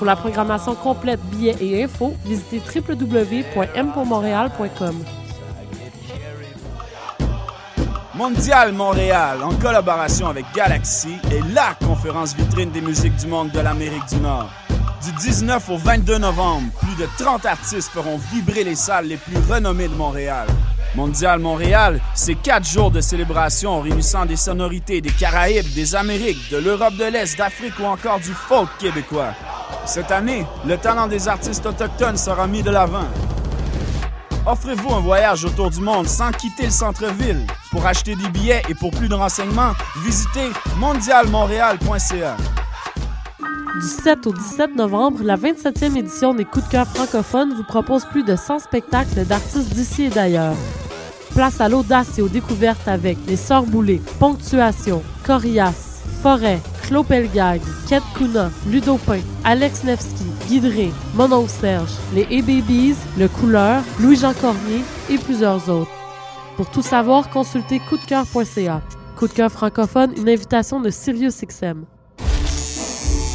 Pour la programmation complète, billets et infos, visitez www.mpourmontréal.com. Mondial Montréal, en collaboration avec Galaxy, est la conférence vitrine des musiques du monde de l'Amérique du Nord. Du 19 au 22 novembre, plus de 30 artistes feront vibrer les salles les plus renommées de Montréal. Mondial Montréal, c'est quatre jours de célébration réunissant des sonorités des Caraïbes, des Amériques, de l'Europe de l'Est, d'Afrique ou encore du folk québécois. Cette année, le talent des artistes autochtones sera mis de l'avant. Offrez-vous un voyage autour du monde sans quitter le centre-ville. Pour acheter des billets et pour plus de renseignements, visitez mondialmontréal.ca. Du 7 au 17 novembre, la 27e édition des Coups de cœur francophones vous propose plus de 100 spectacles d'artistes d'ici et d'ailleurs. Place à l'audace et aux découvertes avec Les Sœurs Boulées, Ponctuation, Corias, Forêt, Claude Pelgag, Kate Kuna, Ludo Pain, Alex Nevsky, Guidré, Monon Serge, les A-Babies, Le Couleur, Louis-Jean Cormier et plusieurs autres. Pour tout savoir, consultez coupdecoeur.ca. Coup de cœur francophone, une invitation de SiriusXM.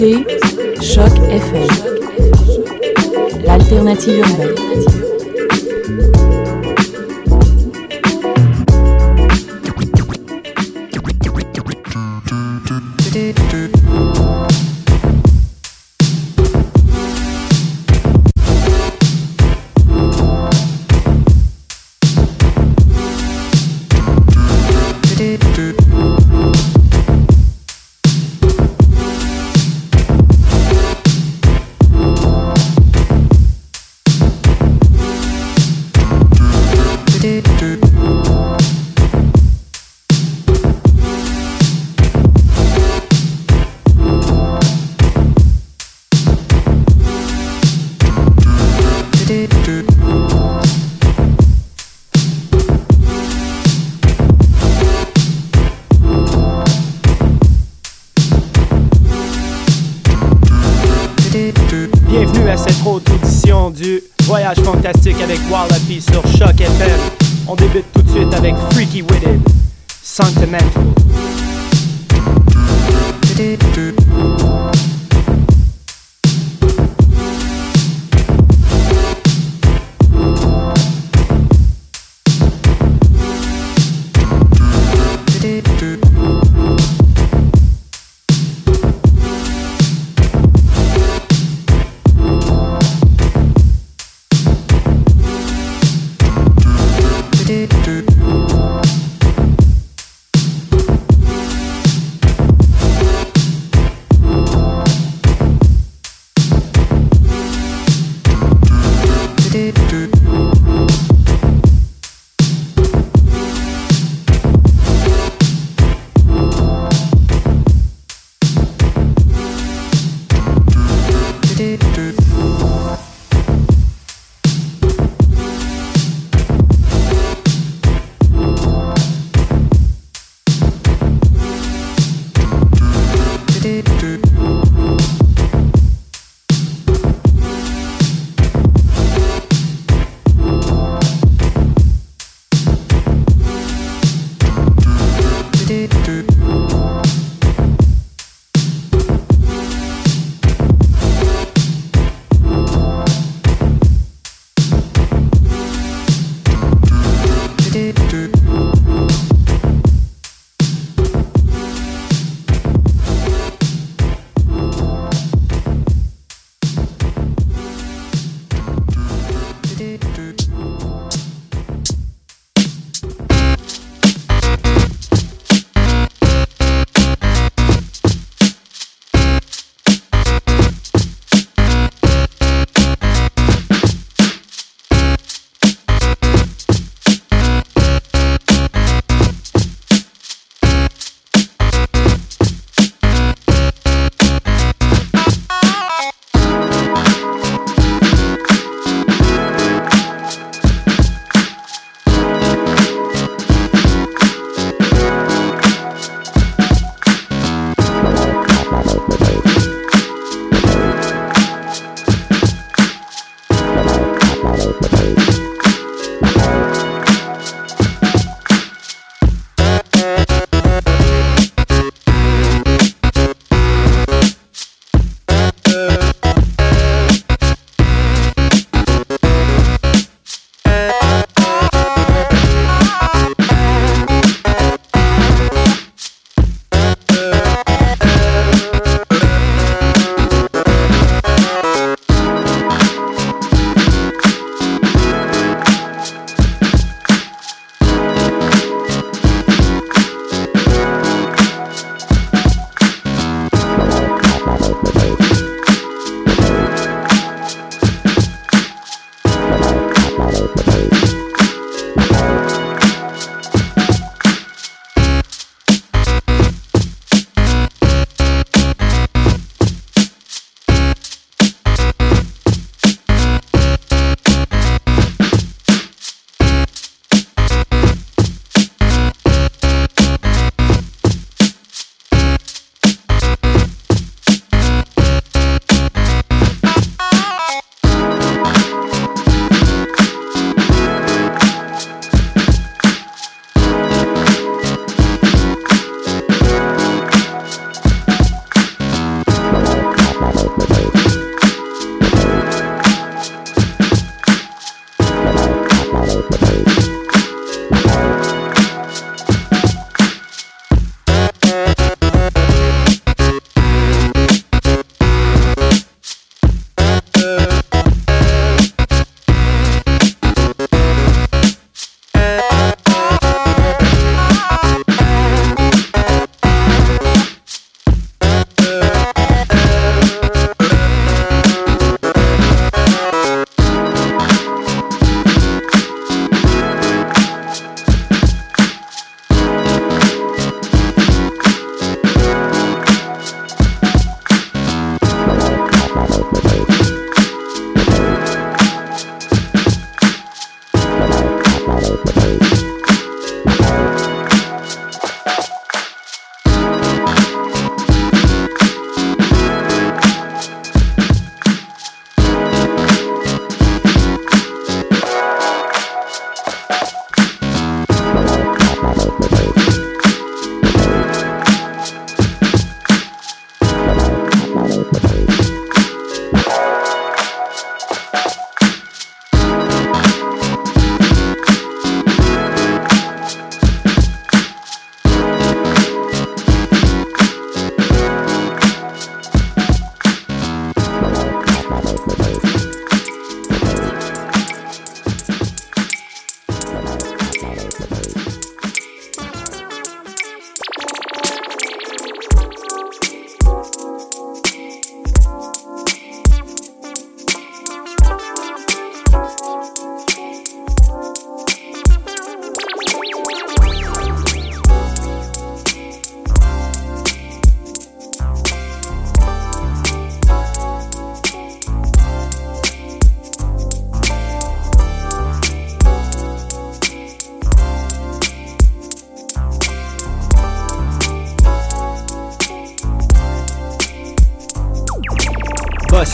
écoutez Choc FM, l'alternative urbaine.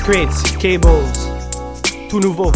Crates, Cables, tout nouveau.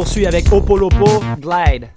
Poursuit avec Opolopo Glide.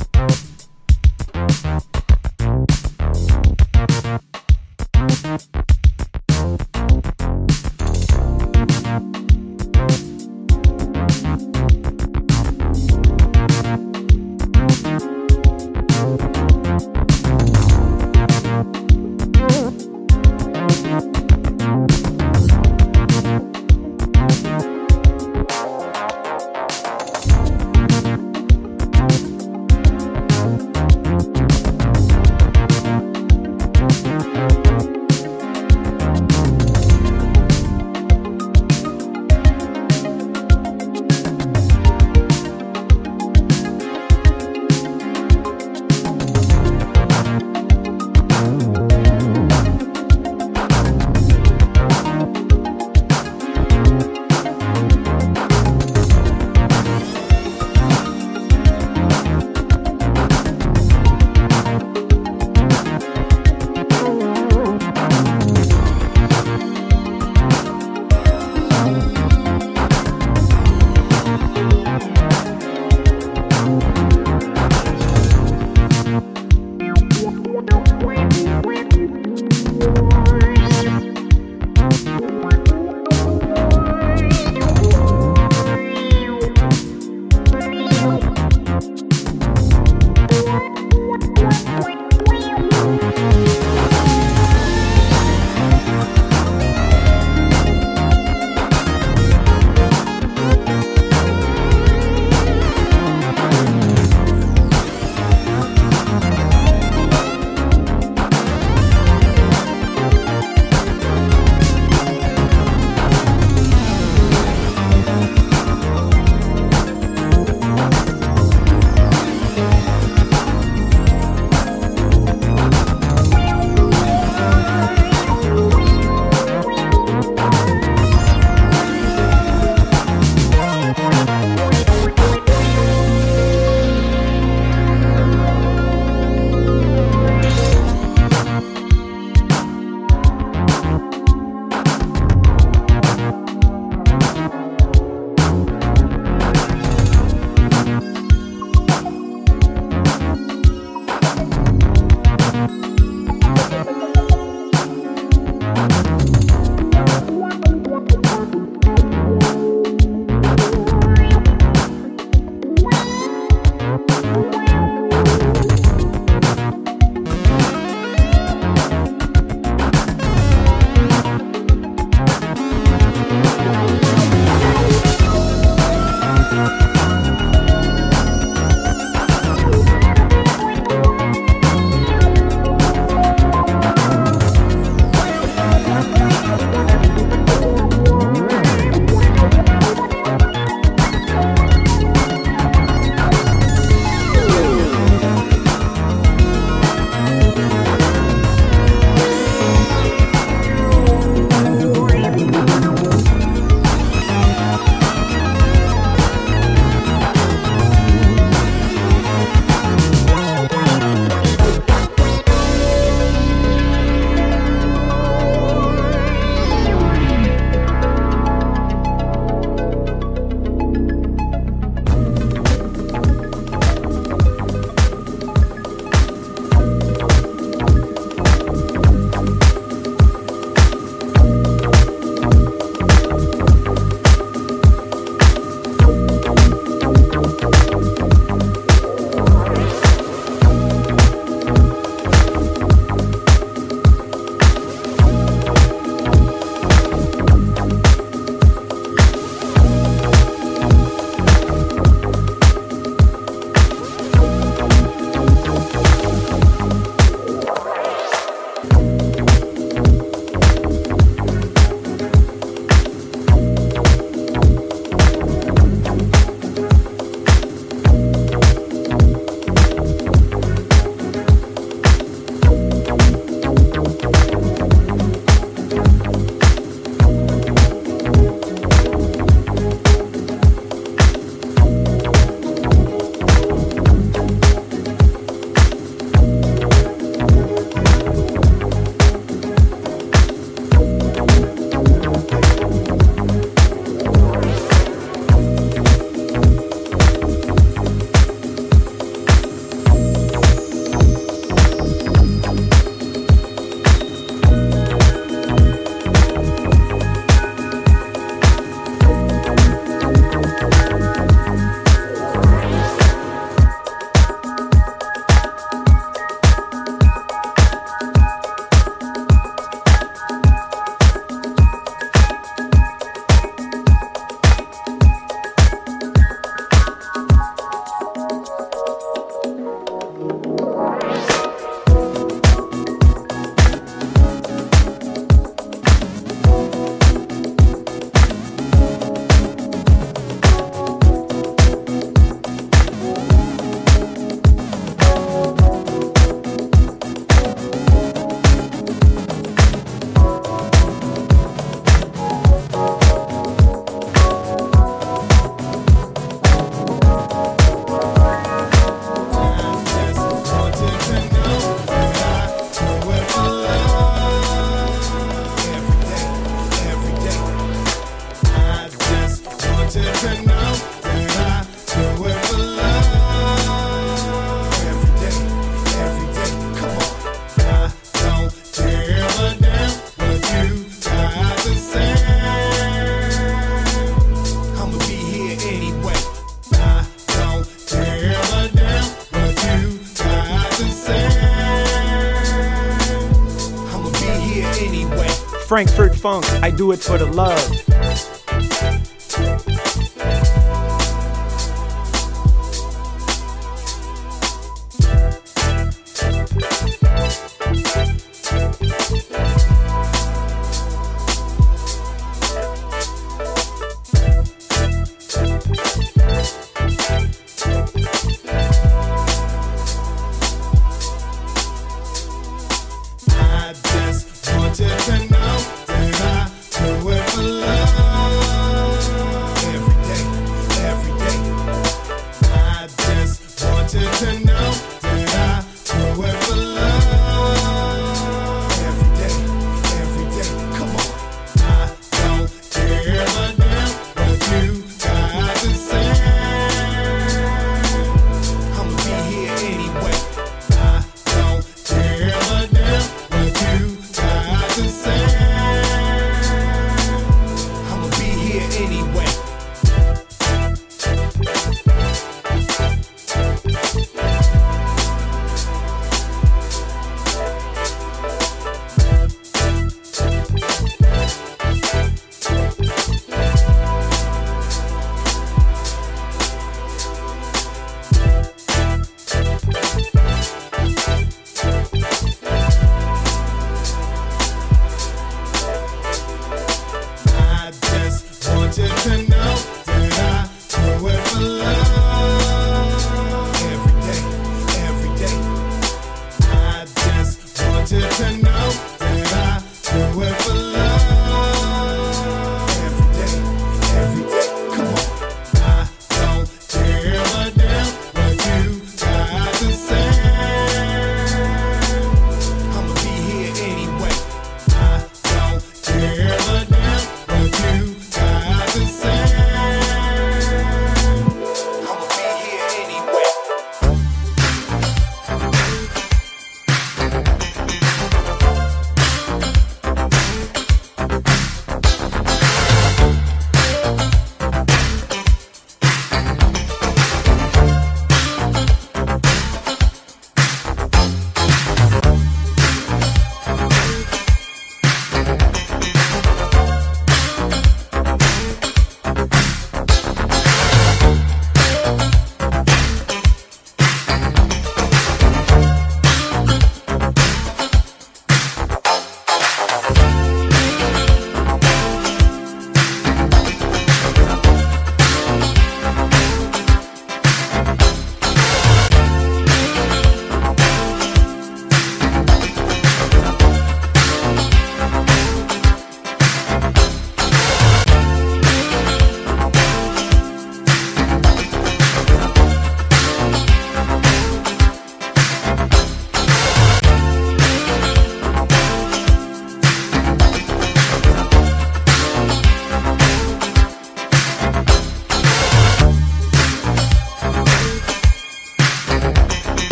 Frankfurt Funk, I do it for the love.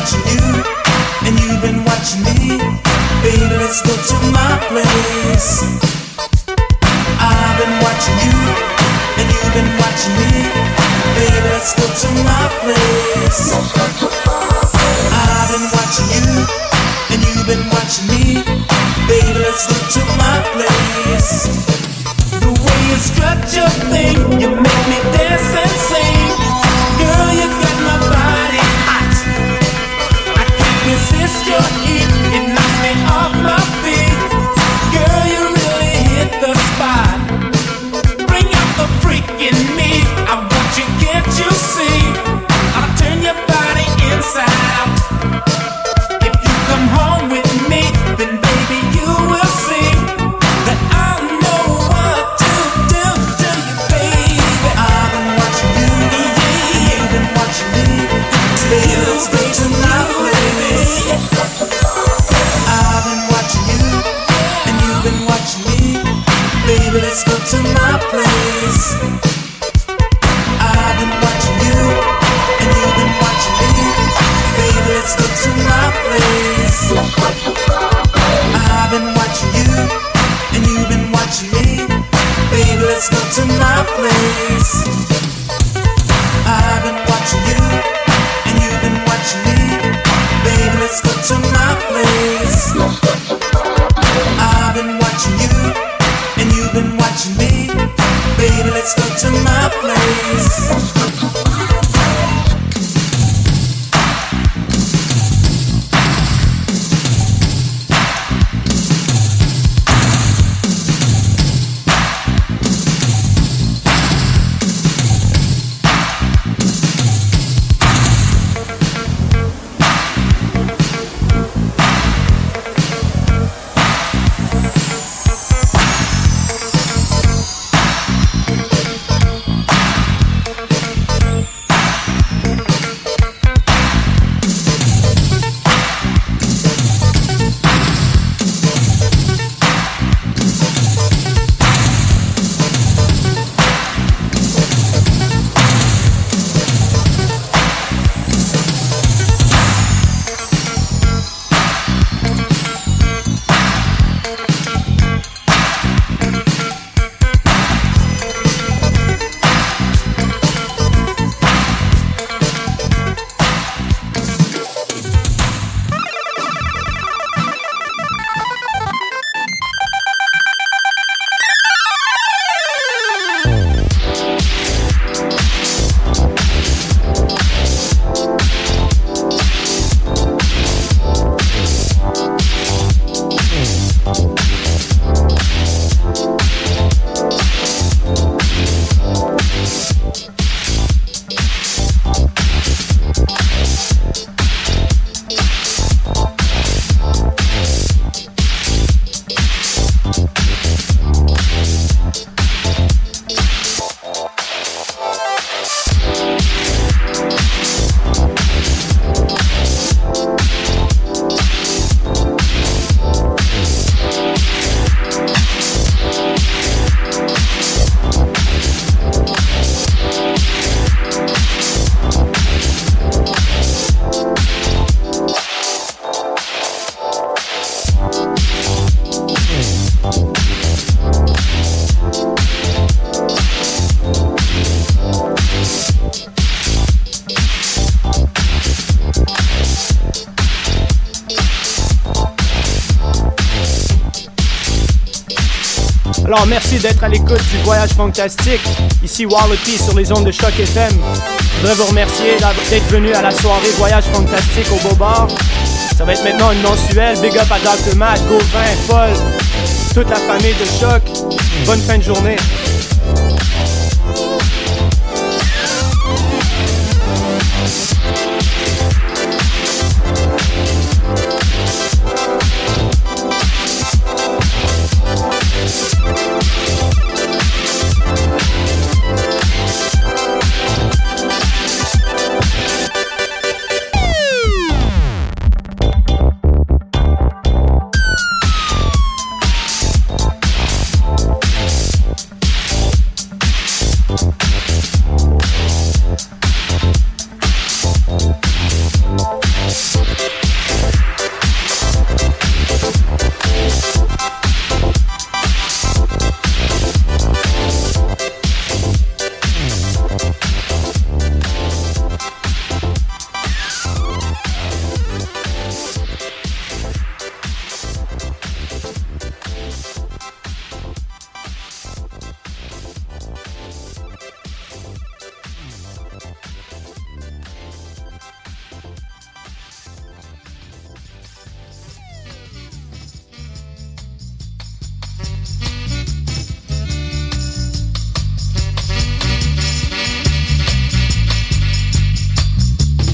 what you. Alors merci d'être à l'écoute du voyage fantastique. Ici Wallopy sur les ondes de Choc FM. Je voudrais vous remercier d'être venu à la soirée Voyage fantastique au Beau Bar. Ça va être maintenant une mensuelle. Big up à Dr. Matt, Gauvin, Paul, toute la famille de Choc. Bonne fin de journée.